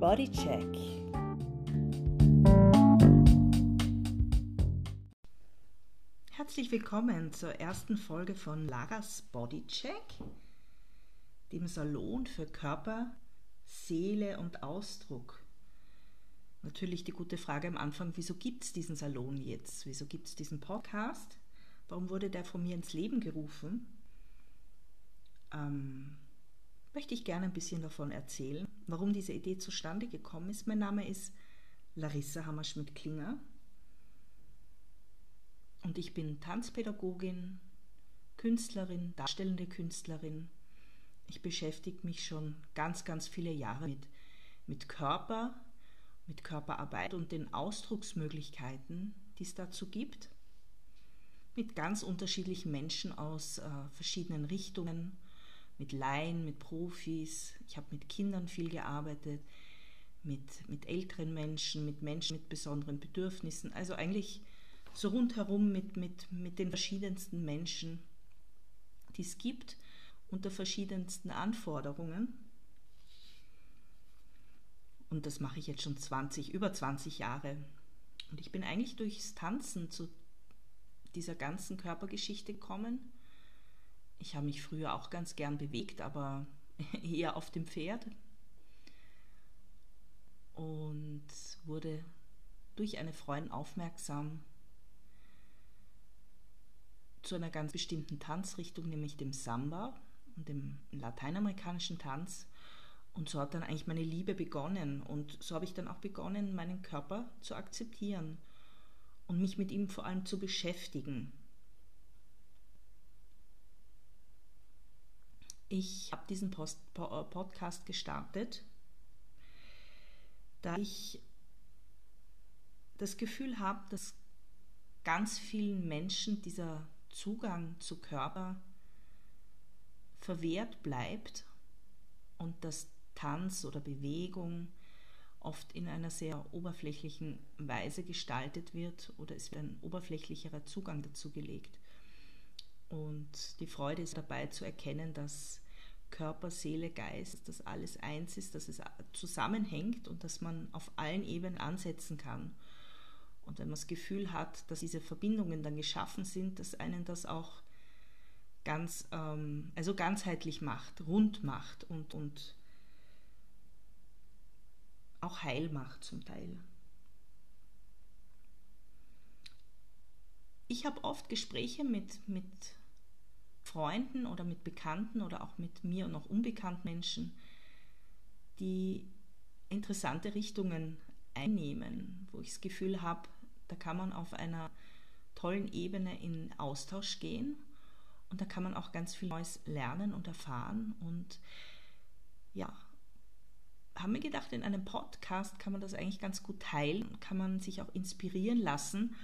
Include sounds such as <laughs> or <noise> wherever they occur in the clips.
Bodycheck. Herzlich willkommen zur ersten Folge von Laras Bodycheck, dem Salon für Körper, Seele und Ausdruck. Natürlich die gute Frage am Anfang, wieso gibt es diesen Salon jetzt? Wieso gibt es diesen Podcast? Warum wurde der von mir ins Leben gerufen? Ähm, möchte ich gerne ein bisschen davon erzählen, warum diese Idee zustande gekommen ist. Mein Name ist Larissa Hammerschmidt-Klinger und ich bin Tanzpädagogin, Künstlerin, darstellende Künstlerin. Ich beschäftige mich schon ganz, ganz viele Jahre mit, mit Körper, mit Körperarbeit und den Ausdrucksmöglichkeiten, die es dazu gibt, mit ganz unterschiedlichen Menschen aus äh, verschiedenen Richtungen mit Laien, mit Profis. Ich habe mit Kindern viel gearbeitet, mit, mit älteren Menschen, mit Menschen mit besonderen Bedürfnissen. Also eigentlich so rundherum mit, mit, mit den verschiedensten Menschen, die es gibt, unter verschiedensten Anforderungen. Und das mache ich jetzt schon 20, über 20 Jahre. Und ich bin eigentlich durchs Tanzen zu dieser ganzen Körpergeschichte gekommen ich habe mich früher auch ganz gern bewegt, aber <laughs> eher auf dem Pferd. Und wurde durch eine Freundin aufmerksam zu einer ganz bestimmten Tanzrichtung, nämlich dem Samba und dem lateinamerikanischen Tanz. Und so hat dann eigentlich meine Liebe begonnen. Und so habe ich dann auch begonnen, meinen Körper zu akzeptieren und mich mit ihm vor allem zu beschäftigen. Ich habe diesen Post Podcast gestartet, da ich das Gefühl habe, dass ganz vielen Menschen dieser Zugang zu Körper verwehrt bleibt und dass Tanz oder Bewegung oft in einer sehr oberflächlichen Weise gestaltet wird oder es wird ein oberflächlicherer Zugang dazu gelegt. Und die Freude ist dabei zu erkennen, dass Körper, Seele, Geist, dass alles eins ist, dass es zusammenhängt und dass man auf allen Ebenen ansetzen kann. Und wenn man das Gefühl hat, dass diese Verbindungen dann geschaffen sind, dass einen das auch ganz, ähm, also ganzheitlich macht, rund macht und, und auch heil macht zum Teil. Ich habe oft Gespräche mit, mit Freunden oder mit Bekannten oder auch mit mir und noch unbekannten Menschen, die interessante Richtungen einnehmen, wo ich das Gefühl habe, da kann man auf einer tollen Ebene in Austausch gehen und da kann man auch ganz viel Neues lernen und erfahren. Und ja, haben wir gedacht, in einem Podcast kann man das eigentlich ganz gut teilen, kann man sich auch inspirieren lassen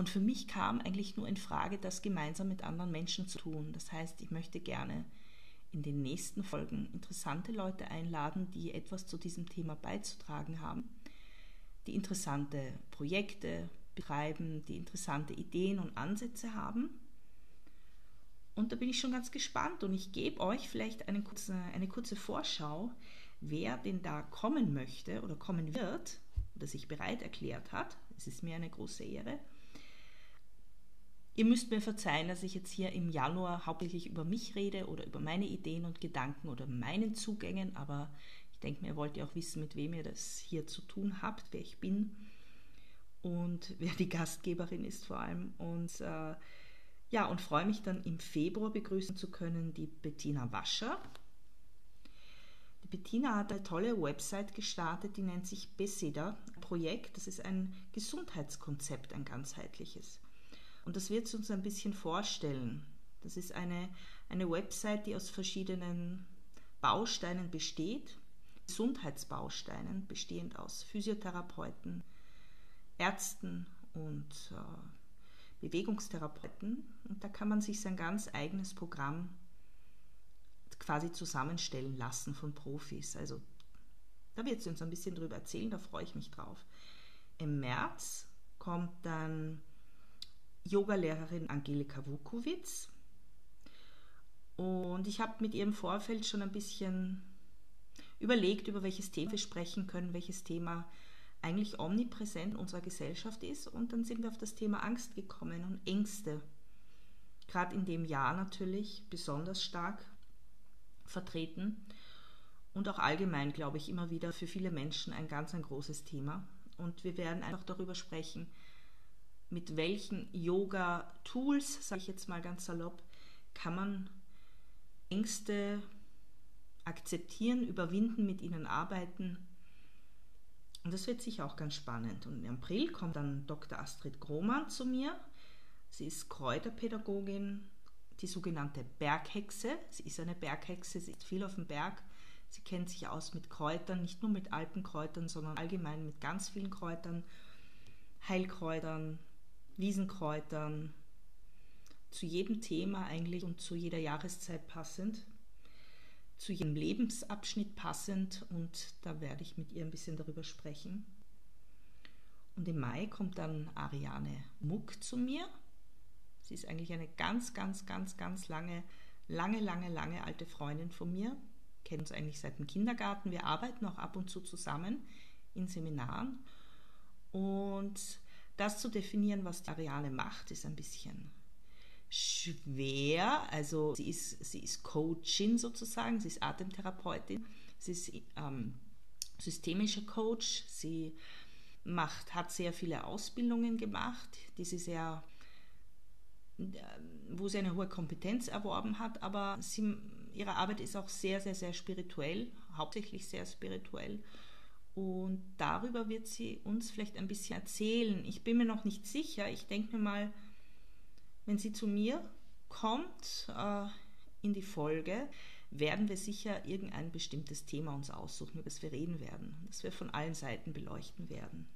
und für mich kam eigentlich nur in Frage, das gemeinsam mit anderen Menschen zu tun. Das heißt, ich möchte gerne in den nächsten Folgen interessante Leute einladen, die etwas zu diesem Thema beizutragen haben, die interessante Projekte betreiben, die interessante Ideen und Ansätze haben. Und da bin ich schon ganz gespannt und ich gebe euch vielleicht eine kurze, eine kurze Vorschau, wer denn da kommen möchte oder kommen wird oder sich bereit erklärt hat. Es ist mir eine große Ehre. Ihr müsst mir verzeihen, dass ich jetzt hier im Januar hauptsächlich über mich rede oder über meine Ideen und Gedanken oder meinen Zugängen, aber ich denke mir, ihr wollt ja auch wissen, mit wem ihr das hier zu tun habt, wer ich bin und <laughs> wer die Gastgeberin ist vor allem. Und äh, ja, und freue mich dann im Februar begrüßen zu können die Bettina Wascher. Die Bettina hat eine tolle Website gestartet, die nennt sich Beseda Projekt. Das ist ein Gesundheitskonzept, ein ganzheitliches. Und das wird sie uns ein bisschen vorstellen. Das ist eine, eine Website, die aus verschiedenen Bausteinen besteht, Gesundheitsbausteinen, bestehend aus Physiotherapeuten, Ärzten und äh, Bewegungstherapeuten. Und da kann man sich sein ganz eigenes Programm quasi zusammenstellen lassen von Profis. Also da wird sie uns ein bisschen drüber erzählen, da freue ich mich drauf. Im März kommt dann Yogalehrerin Angelika Vukovic. Und ich habe mit ihr im Vorfeld schon ein bisschen überlegt, über welches Thema wir sprechen können, welches Thema eigentlich omnipräsent in unserer Gesellschaft ist. Und dann sind wir auf das Thema Angst gekommen und Ängste. Gerade in dem Jahr natürlich besonders stark vertreten und auch allgemein, glaube ich, immer wieder für viele Menschen ein ganz ein großes Thema. Und wir werden einfach darüber sprechen, mit welchen Yoga-Tools, sage ich jetzt mal ganz salopp, kann man Ängste akzeptieren, überwinden, mit ihnen arbeiten. Und das wird sicher auch ganz spannend. Und im April kommt dann Dr. Astrid Grohmann zu mir. Sie ist Kräuterpädagogin, die sogenannte Berghexe. Sie ist eine Berghexe, sie ist viel auf dem Berg. Sie kennt sich aus mit Kräutern, nicht nur mit Alpenkräutern, sondern allgemein mit ganz vielen Kräutern, Heilkräutern, Wiesenkräutern, zu jedem Thema eigentlich und zu jeder Jahreszeit passend, zu jedem Lebensabschnitt passend und da werde ich mit ihr ein bisschen darüber sprechen. Und im Mai kommt dann Ariane Muck zu mir. Sie ist eigentlich eine ganz, ganz, ganz, ganz lange, lange, lange, lange alte Freundin von mir. Kennen uns eigentlich seit dem Kindergarten. Wir arbeiten auch ab und zu zusammen in Seminaren. Und das zu definieren, was die Ariane macht, ist ein bisschen schwer. Also sie ist, sie ist Coachin sozusagen, sie ist Atemtherapeutin, sie ist ähm, systemischer Coach, sie macht, hat sehr viele Ausbildungen gemacht, die sie sehr, wo sie eine hohe Kompetenz erworben hat, aber sie, ihre Arbeit ist auch sehr, sehr, sehr spirituell, hauptsächlich sehr spirituell. Und darüber wird sie uns vielleicht ein bisschen erzählen. Ich bin mir noch nicht sicher. Ich denke mir mal, wenn sie zu mir kommt äh, in die Folge, werden wir sicher irgendein bestimmtes Thema uns aussuchen, über das wir reden werden, das wir von allen Seiten beleuchten werden.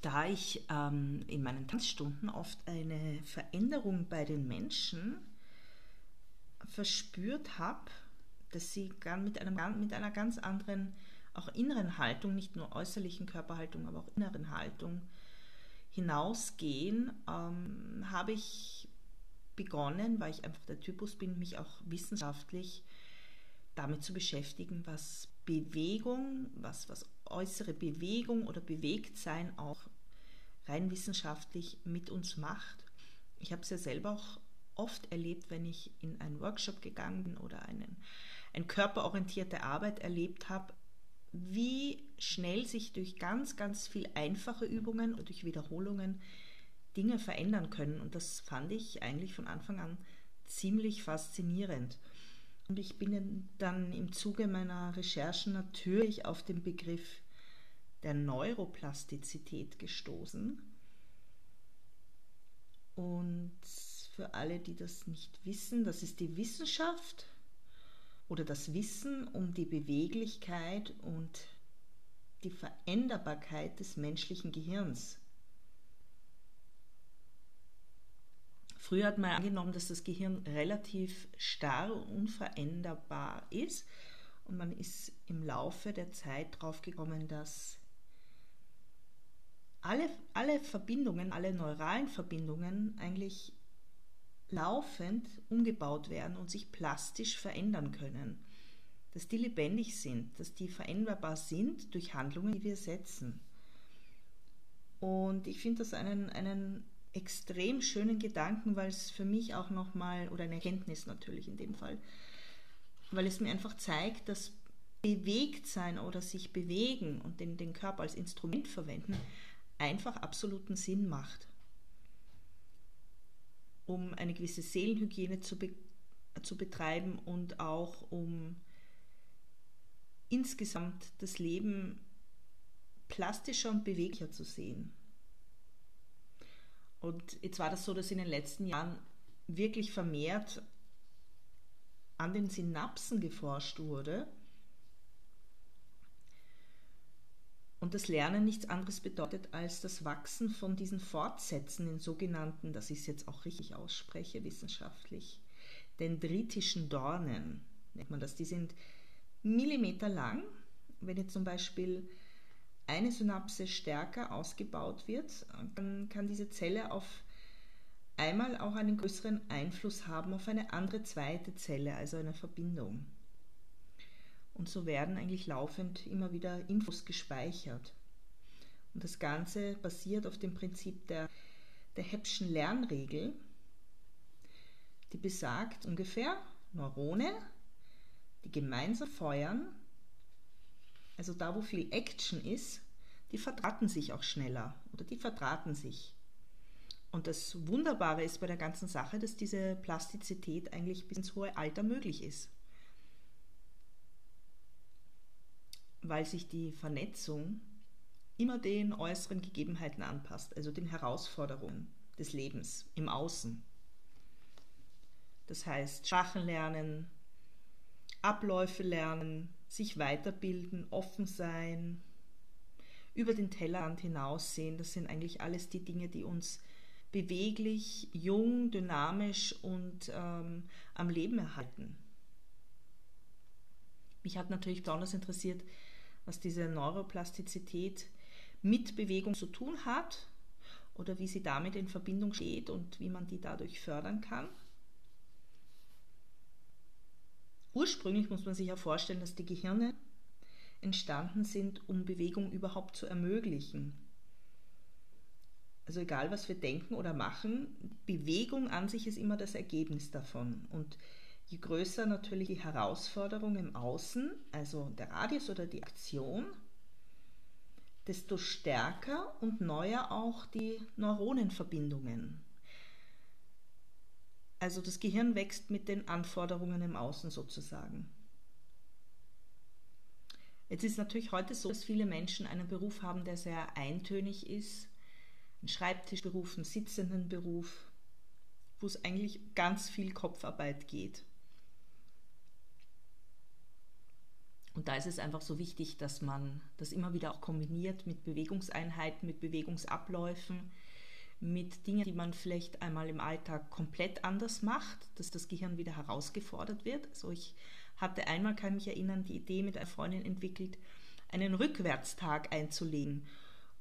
Da ich ähm, in meinen Tanzstunden oft eine Veränderung bei den Menschen verspürt habe, dass sie mit, einem, mit einer ganz anderen, auch inneren Haltung, nicht nur äußerlichen Körperhaltung, aber auch inneren Haltung hinausgehen, ähm, habe ich begonnen, weil ich einfach der Typus bin, mich auch wissenschaftlich damit zu beschäftigen, was Bewegung, was, was äußere Bewegung oder Bewegtsein auch rein wissenschaftlich mit uns macht. Ich habe es ja selber auch oft erlebt, wenn ich in einen Workshop gegangen bin oder einen eine körperorientierte Arbeit erlebt habe, wie schnell sich durch ganz, ganz viel einfache Übungen und durch Wiederholungen Dinge verändern können. Und das fand ich eigentlich von Anfang an ziemlich faszinierend. Und ich bin dann im Zuge meiner Recherchen natürlich auf den Begriff der Neuroplastizität gestoßen. Und für alle, die das nicht wissen, das ist die Wissenschaft oder das Wissen um die Beweglichkeit und die Veränderbarkeit des menschlichen Gehirns. Früher hat man angenommen, dass das Gehirn relativ starr und unveränderbar ist und man ist im Laufe der Zeit draufgekommen, dass alle, alle Verbindungen, alle neuralen Verbindungen eigentlich laufend umgebaut werden und sich plastisch verändern können. Dass die lebendig sind, dass die veränderbar sind durch Handlungen, die wir setzen. Und ich finde das einen, einen extrem schönen Gedanken, weil es für mich auch nochmal, oder eine Erkenntnis natürlich in dem Fall, weil es mir einfach zeigt, dass bewegt sein oder sich bewegen und den, den Körper als Instrument verwenden einfach absoluten Sinn macht um eine gewisse Seelenhygiene zu, be zu betreiben und auch um insgesamt das Leben plastischer und beweglicher zu sehen. Und jetzt war das so, dass in den letzten Jahren wirklich vermehrt an den Synapsen geforscht wurde Und das Lernen nichts anderes bedeutet als das Wachsen von diesen Fortsätzen, den sogenannten, dass ich es jetzt auch richtig ausspreche, wissenschaftlich, dendritischen Dornen, nennt man das. Die sind Millimeter lang. Wenn jetzt zum Beispiel eine Synapse stärker ausgebaut wird, dann kann diese Zelle auf einmal auch einen größeren Einfluss haben auf eine andere zweite Zelle, also eine Verbindung. Und so werden eigentlich laufend immer wieder Infos gespeichert. Und das Ganze basiert auf dem Prinzip der, der Heppschen Lernregel, die besagt ungefähr, Neurone, die gemeinsam feuern, also da, wo viel Action ist, die verdrahten sich auch schneller oder die verdrahten sich. Und das Wunderbare ist bei der ganzen Sache, dass diese Plastizität eigentlich bis ins hohe Alter möglich ist. Weil sich die Vernetzung immer den äußeren Gegebenheiten anpasst, also den Herausforderungen des Lebens im Außen. Das heißt, Sprachen lernen, Abläufe lernen, sich weiterbilden, offen sein, über den Tellerrand hinaussehen, das sind eigentlich alles die Dinge, die uns beweglich, jung, dynamisch und ähm, am Leben erhalten. Mich hat natürlich besonders interessiert, was diese Neuroplastizität mit Bewegung zu tun hat oder wie sie damit in Verbindung steht und wie man die dadurch fördern kann. Ursprünglich muss man sich ja vorstellen, dass die Gehirne entstanden sind, um Bewegung überhaupt zu ermöglichen. Also egal, was wir denken oder machen, Bewegung an sich ist immer das Ergebnis davon. Und je größer natürlich die Herausforderung im Außen, also der Radius oder die Aktion, desto stärker und neuer auch die Neuronenverbindungen. Also das Gehirn wächst mit den Anforderungen im Außen sozusagen. Jetzt ist natürlich heute so, dass viele Menschen einen Beruf haben, der sehr eintönig ist. Ein Schreibtischberuf, einen sitzenden Beruf, wo es eigentlich ganz viel Kopfarbeit geht. Und da ist es einfach so wichtig, dass man das immer wieder auch kombiniert mit Bewegungseinheiten, mit Bewegungsabläufen, mit Dingen, die man vielleicht einmal im Alltag komplett anders macht, dass das Gehirn wieder herausgefordert wird. Also ich hatte einmal, kann mich erinnern, die Idee mit einer Freundin entwickelt, einen Rückwärtstag einzulegen.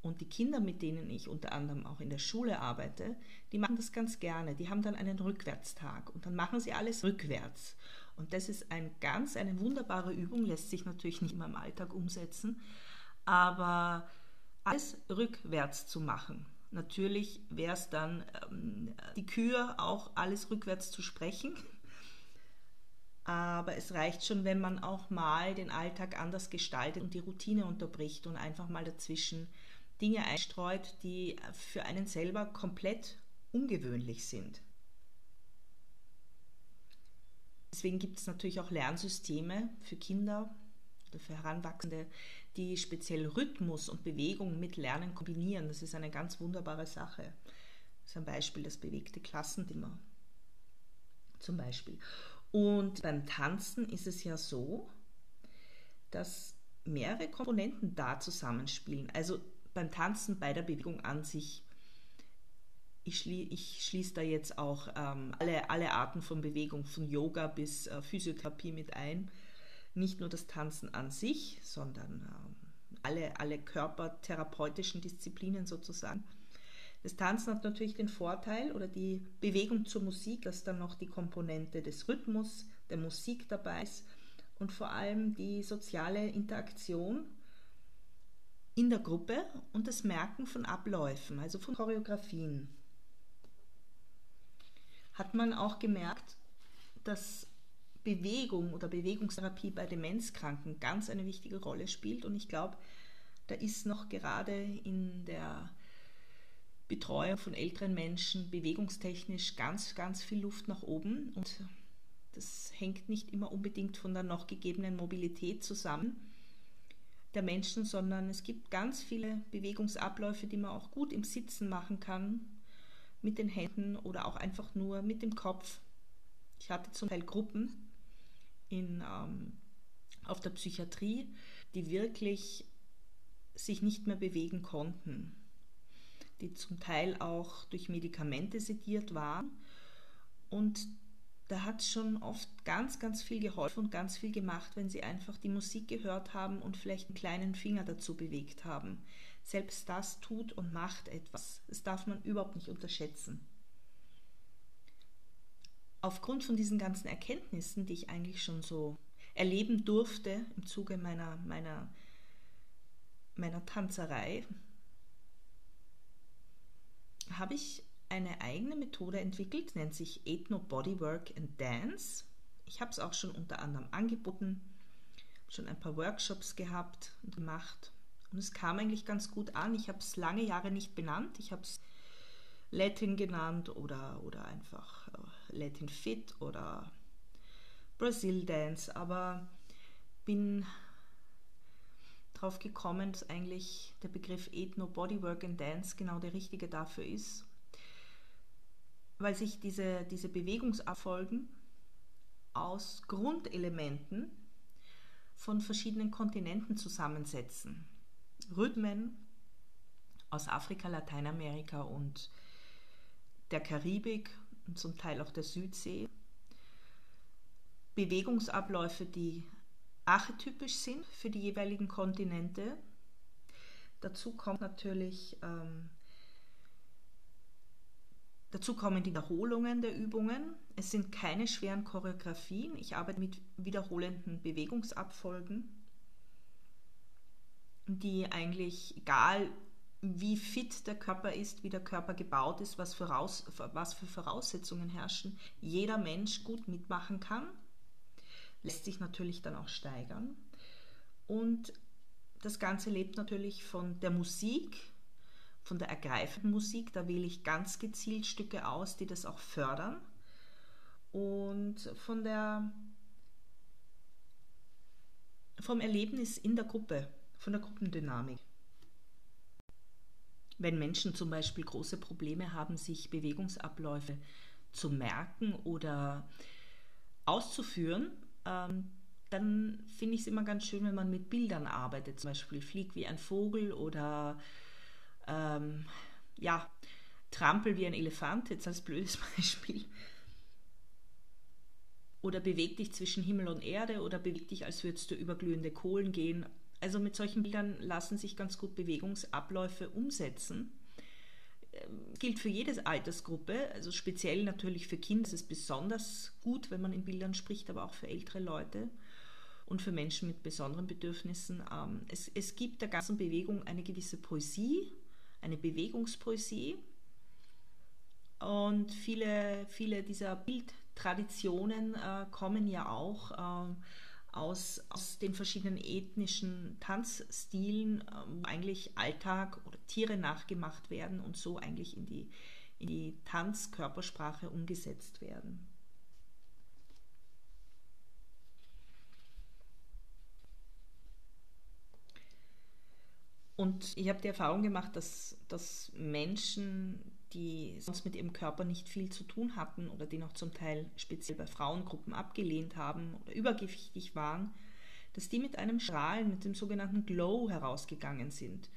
Und die Kinder, mit denen ich unter anderem auch in der Schule arbeite, die machen das ganz gerne. Die haben dann einen Rückwärtstag und dann machen sie alles rückwärts. Und das ist ein ganz, eine wunderbare Übung, lässt sich natürlich nicht immer im Alltag umsetzen, aber alles rückwärts zu machen. Natürlich wäre es dann ähm, die Kür auch alles rückwärts zu sprechen. Aber es reicht schon, wenn man auch mal den Alltag anders gestaltet und die Routine unterbricht und einfach mal dazwischen Dinge einstreut, die für einen selber komplett ungewöhnlich sind. Deswegen gibt es natürlich auch Lernsysteme für Kinder oder für Heranwachsende, die speziell Rhythmus und Bewegung mit Lernen kombinieren. Das ist eine ganz wunderbare Sache. Das ist ein Beispiel das bewegte Klassenzimmer. Zum Beispiel. Und beim Tanzen ist es ja so, dass mehrere Komponenten da zusammenspielen. Also beim Tanzen bei der Bewegung an sich. Ich, schlie, ich schließe da jetzt auch ähm, alle, alle Arten von Bewegung, von Yoga bis äh, Physiotherapie mit ein nicht nur das Tanzen an sich, sondern äh, alle, alle körpertherapeutischen Disziplinen sozusagen. Das Tanzen hat natürlich den Vorteil oder die Bewegung zur Musik, dass dann noch die Komponente des Rhythmus, der Musik dabei ist und vor allem die soziale Interaktion in der Gruppe und das Merken von Abläufen, also von Choreografien. Hat man auch gemerkt, dass Bewegung oder Bewegungstherapie bei Demenzkranken ganz eine wichtige Rolle spielt. Und ich glaube, da ist noch gerade in der Betreuung von älteren Menschen bewegungstechnisch ganz, ganz viel Luft nach oben. Und das hängt nicht immer unbedingt von der noch gegebenen Mobilität zusammen der Menschen, sondern es gibt ganz viele Bewegungsabläufe, die man auch gut im Sitzen machen kann, mit den Händen oder auch einfach nur mit dem Kopf. Ich hatte zum Teil Gruppen, in, ähm, auf der Psychiatrie, die wirklich sich nicht mehr bewegen konnten, die zum Teil auch durch Medikamente sediert waren. Und da hat es schon oft ganz, ganz viel geholfen und ganz viel gemacht, wenn sie einfach die Musik gehört haben und vielleicht einen kleinen Finger dazu bewegt haben. Selbst das tut und macht etwas. Das darf man überhaupt nicht unterschätzen. aufgrund von diesen ganzen Erkenntnissen, die ich eigentlich schon so erleben durfte im Zuge meiner, meiner, meiner Tanzerei, habe ich eine eigene Methode entwickelt, nennt sich Ethno Bodywork and Dance. Ich habe es auch schon unter anderem angeboten, schon ein paar Workshops gehabt und gemacht. Und es kam eigentlich ganz gut an. Ich habe es lange Jahre nicht benannt. Ich habe es Latin genannt oder, oder einfach äh, Latin Fit oder Brazil Dance, aber bin drauf gekommen, dass eigentlich der Begriff Ethno Bodywork and Dance genau der richtige dafür ist, weil sich diese, diese Bewegungsabfolgen aus Grundelementen von verschiedenen Kontinenten zusammensetzen. Rhythmen aus Afrika, Lateinamerika und der Karibik und zum Teil auch der Südsee. Bewegungsabläufe, die archetypisch sind für die jeweiligen Kontinente. Dazu kommt natürlich ähm, dazu kommen die Wiederholungen der Übungen. Es sind keine schweren Choreografien. Ich arbeite mit wiederholenden Bewegungsabfolgen, die eigentlich, egal wie fit der Körper ist, wie der Körper gebaut ist, was, voraus, was für Voraussetzungen herrschen, jeder Mensch gut mitmachen kann. Lässt sich natürlich dann auch steigern. Und das Ganze lebt natürlich von der Musik, von der ergreifenden Musik. Da wähle ich ganz gezielt Stücke aus, die das auch fördern. Und von der, vom Erlebnis in der Gruppe, von der Gruppendynamik. Wenn Menschen zum Beispiel große Probleme haben, sich Bewegungsabläufe zu merken oder auszuführen, ähm, dann finde ich es immer ganz schön, wenn man mit Bildern arbeitet. Zum Beispiel flieg wie ein Vogel oder ähm, ja, trampel wie ein Elefant, jetzt als blödes <laughs> Beispiel. Oder beweg dich zwischen Himmel und Erde oder beweg dich, als würdest du über glühende Kohlen gehen. Also mit solchen Bildern lassen sich ganz gut Bewegungsabläufe umsetzen. Ähm, gilt für jede Altersgruppe, also speziell natürlich für Kinder ist es besonders gut, wenn man in Bildern spricht, aber auch für ältere Leute und für Menschen mit besonderen Bedürfnissen. Ähm, es, es gibt der ganzen Bewegung eine gewisse Poesie, eine Bewegungspoesie. Und viele, viele dieser Bildtraditionen äh, kommen ja auch äh, aus, aus den verschiedenen ethnischen Tanzstilen ähm, eigentlich Alltag oder Tiere nachgemacht werden und so eigentlich in die, in die Tanzkörpersprache umgesetzt werden. Und ich habe die Erfahrung gemacht, dass, dass Menschen, die sonst mit ihrem Körper nicht viel zu tun hatten oder die noch zum Teil speziell bei Frauengruppen abgelehnt haben oder übergewichtig waren, dass die mit einem Strahlen, mit dem sogenannten Glow herausgegangen sind.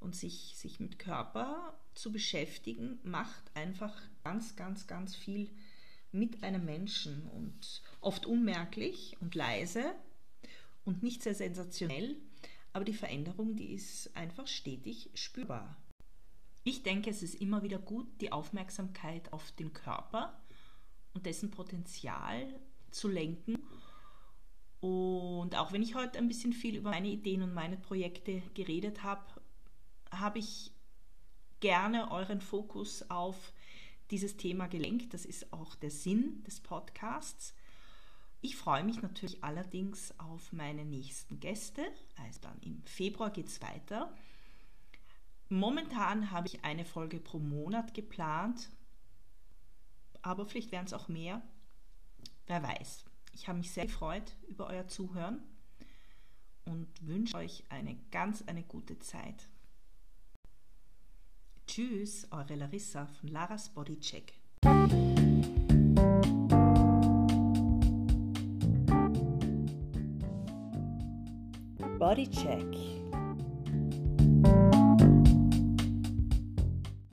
Und sich, sich mit Körper zu beschäftigen, macht einfach ganz, ganz, ganz viel mit einem Menschen und oft unmerklich und leise und nicht sehr sensationell, aber die Veränderung, die ist einfach stetig spürbar. Ich denke, es ist immer wieder gut, die Aufmerksamkeit auf den Körper und dessen Potenzial zu lenken. Und auch wenn ich heute ein bisschen viel über meine Ideen und meine Projekte geredet habe, habe ich gerne euren Fokus auf dieses Thema gelenkt. Das ist auch der Sinn des Podcasts. Ich freue mich natürlich allerdings auf meine nächsten Gäste. Also dann im Februar geht es weiter. Momentan habe ich eine Folge pro Monat geplant, aber vielleicht werden es auch mehr. Wer weiß. Ich habe mich sehr gefreut über euer Zuhören und wünsche euch eine ganz eine gute Zeit. Tschüss, eure Larissa von Laras Bodycheck. Body Check.